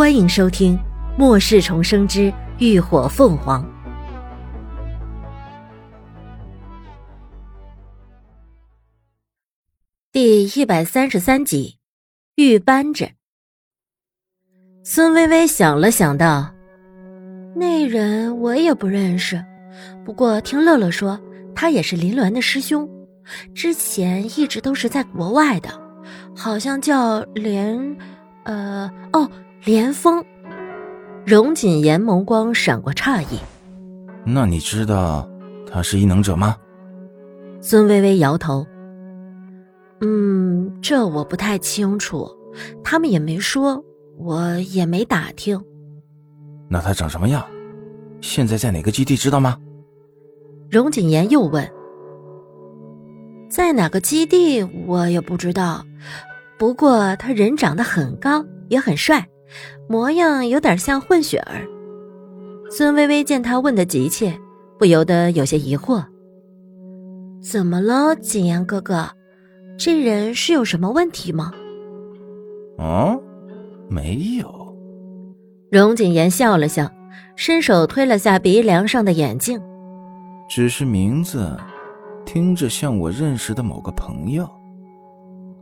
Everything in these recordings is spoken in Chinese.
欢迎收听《末世重生之浴火凤凰》第一百三十三集《玉扳指》。孙微微想了想，道：“那人我也不认识，不过听乐乐说，他也是林鸾的师兄，之前一直都是在国外的，好像叫连……呃……哦。”连峰，荣锦言眸光闪过诧异。那你知道他是异能者吗？孙微微摇头。嗯，这我不太清楚，他们也没说，我也没打听。那他长什么样？现在在哪个基地？知道吗？荣锦言又问。在哪个基地？我也不知道。不过他人长得很高，也很帅。模样有点像混血儿。孙微微见他问得急切，不由得有些疑惑：“怎么了，景言哥哥？这人是有什么问题吗？”“啊，没有。”荣景言笑了笑，伸手推了下鼻梁上的眼镜，“只是名字听着像我认识的某个朋友。”“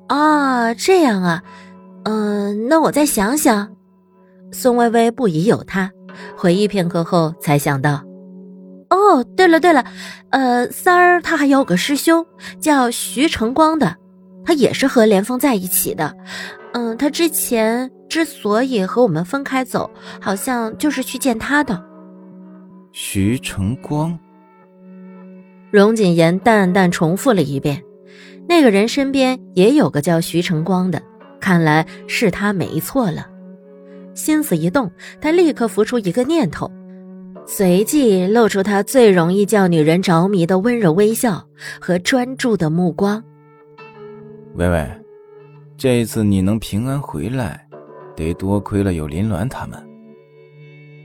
啊，这样啊，嗯，那我再想想。”宋微微不疑有他，回忆片刻后才想到：“哦，对了对了，呃，三儿他还有个师兄叫徐成光的，他也是和连峰在一起的。嗯，他之前之所以和我们分开走，好像就是去见他的。”徐成光。荣锦言淡淡重复了一遍：“那个人身边也有个叫徐成光的，看来是他没错了。”心思一动，他立刻浮出一个念头，随即露出他最容易叫女人着迷的温柔微笑和专注的目光。微微，这次你能平安回来，得多亏了有林鸾他们。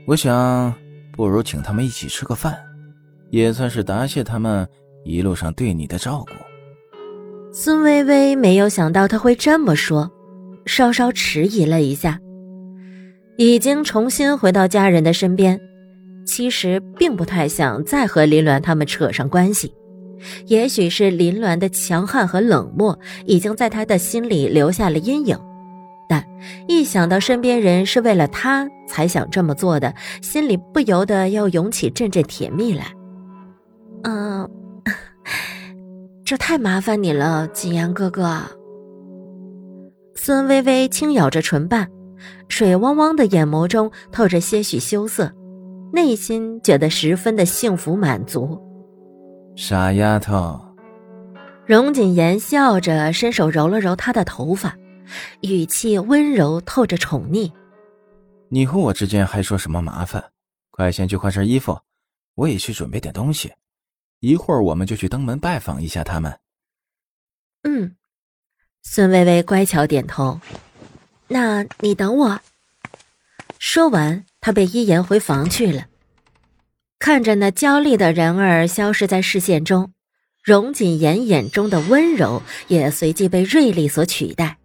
我想，不如请他们一起吃个饭，也算是答谢他们一路上对你的照顾。孙微微没有想到他会这么说，稍稍迟疑了一下。已经重新回到家人的身边，其实并不太想再和林鸾他们扯上关系。也许是林鸾的强悍和冷漠已经在他的心里留下了阴影，但一想到身边人是为了他才想这么做的，心里不由得要涌起阵阵甜蜜来。嗯，这太麻烦你了，景阳哥哥。孙微微轻咬着唇瓣。水汪汪的眼眸中透着些许羞涩，内心觉得十分的幸福满足。傻丫头，荣锦言笑着伸手揉了揉她的头发，语气温柔透着宠溺。你和我之间还说什么麻烦？快先去换身衣服，我也去准备点东西，一会儿我们就去登门拜访一下他们。嗯，孙微微乖巧点头。那你等我。说完，他被依言回房去了。看着那娇丽的人儿消失在视线中，荣锦言眼中的温柔也随即被锐利所取代。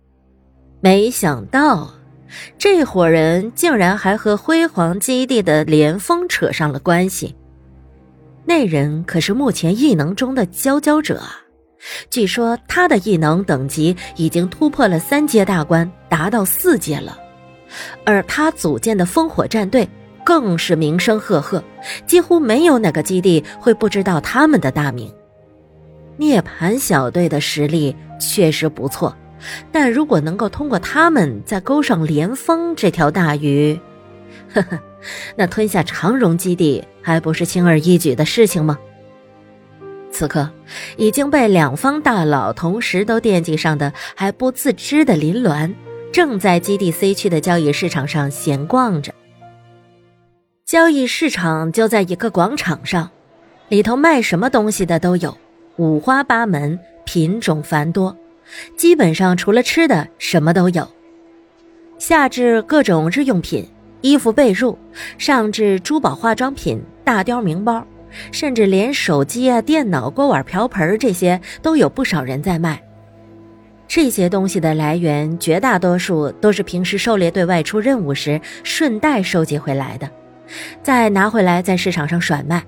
没想到，这伙人竟然还和辉煌基地的连峰扯上了关系。那人可是目前异能中的佼佼者啊！据说他的异能等级已经突破了三阶大关，达到四阶了。而他组建的烽火战队更是名声赫赫，几乎没有哪个基地会不知道他们的大名。涅槃小队的实力确实不错，但如果能够通过他们再勾上连峰这条大鱼，呵呵，那吞下长荣基地还不是轻而易举的事情吗？此刻，已经被两方大佬同时都惦记上的还不自知的林鸾，正在基地 C 区的交易市场上闲逛着。交易市场就在一个广场上，里头卖什么东西的都有，五花八门，品种繁多，基本上除了吃的什么都有。下至各种日用品、衣服被褥，上至珠宝化妆品、大雕名包。甚至连手机啊、电脑、锅碗瓢盆这些都有不少人在卖。这些东西的来源绝大多数都是平时狩猎队外出任务时顺带收集回来的，再拿回来在市场上甩卖，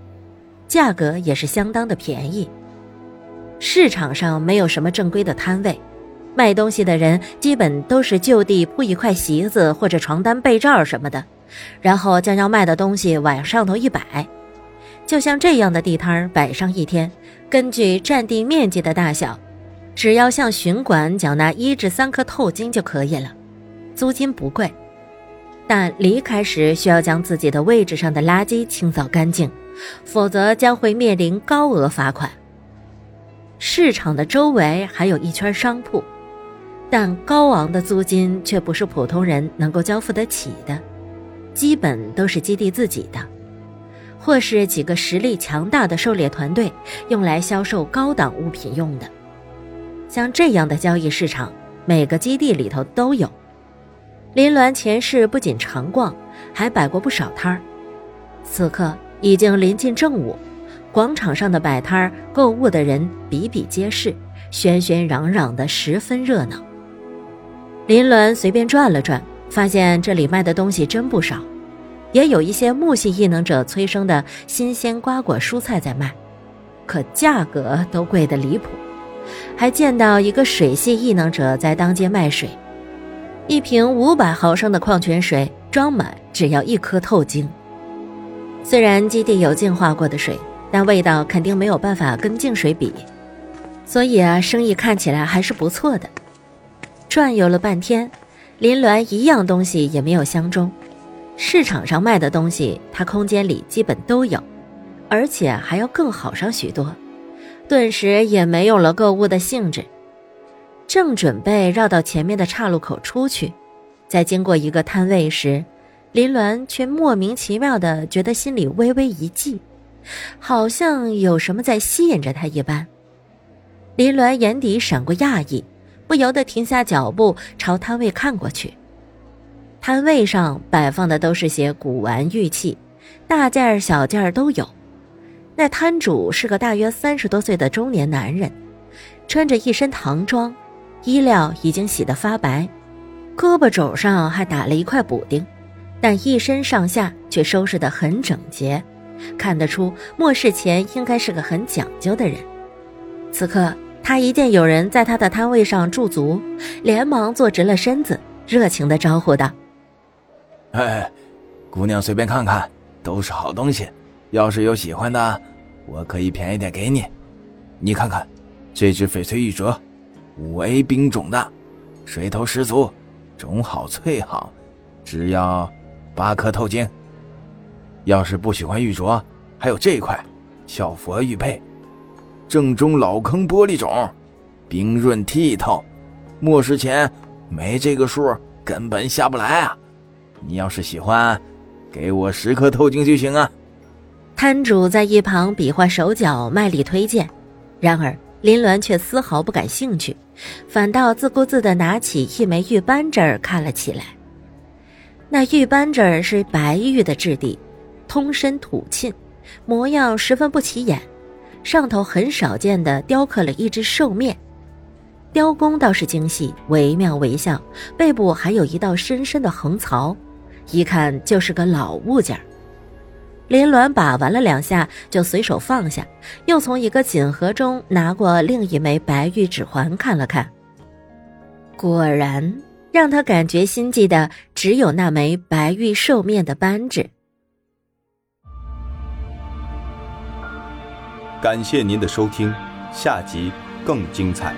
价格也是相当的便宜。市场上没有什么正规的摊位，卖东西的人基本都是就地铺一块席子或者床单、被罩什么的，然后将要卖的东西往上头一摆。就像这样的地摊儿摆上一天，根据占地面积的大小，只要向巡管缴纳一至三颗透金就可以了，租金不贵，但离开时需要将自己的位置上的垃圾清扫干净，否则将会面临高额罚款。市场的周围还有一圈商铺，但高昂的租金却不是普通人能够交付得起的，基本都是基地自己的，或是几个实力强大的狩猎团队用来销售高档物品用的。像这样的交易市场，每个基地里头都有。林鸾前世不仅常逛，还摆过不少摊儿，此刻已经临近正午。广场上的摆摊儿、购物的人比比皆是，喧喧嚷嚷的，十分热闹。林鸾随便转了转，发现这里卖的东西真不少，也有一些木系异能者催生的新鲜瓜果蔬菜在卖，可价格都贵得离谱。还见到一个水系异能者在当街卖水，一瓶五百毫升的矿泉水装满只要一颗透晶。虽然基地有净化过的水。但味道肯定没有办法跟净水比，所以啊，生意看起来还是不错的。转悠了半天，林鸾一样东西也没有相中。市场上卖的东西，他空间里基本都有，而且还要更好上许多。顿时也没有了购物的兴致。正准备绕到前面的岔路口出去，在经过一个摊位时，林鸾却莫名其妙的觉得心里微微一悸。好像有什么在吸引着他一般，林鸾眼底闪过讶异，不由得停下脚步朝摊位看过去。摊位上摆放的都是些古玩玉器，大件儿小件儿都有。那摊主是个大约三十多岁的中年男人，穿着一身唐装，衣料已经洗得发白，胳膊肘上还打了一块补丁，但一身上下却收拾得很整洁。看得出，末世前应该是个很讲究的人。此刻，他一见有人在他的摊位上驻足，连忙坐直了身子，热情地招呼道：“哎，姑娘随便看看，都是好东西。要是有喜欢的，我可以便宜点给你。你看看，这只翡翠玉镯，五 A 冰种的，水头十足，种好脆好，只要八颗透晶。”要是不喜欢玉镯，还有这块小佛玉佩，正宗老坑玻璃种，冰润剔透，末世前没这个数根本下不来啊！你要是喜欢，给我十颗透晶就行啊！摊主在一旁比划手脚，卖力推荐。然而林鸾却丝毫不感兴趣，反倒自顾自地拿起一枚玉扳指看了起来。那玉扳指是白玉的质地。通身土沁，模样十分不起眼，上头很少见的雕刻了一只兽面，雕工倒是精细，惟妙惟肖，背部还有一道深深的横槽，一看就是个老物件林鸾把玩了两下，就随手放下，又从一个锦盒中拿过另一枚白玉指环看了看，果然让他感觉心悸的只有那枚白玉兽面的扳指。感谢您的收听，下集更精彩。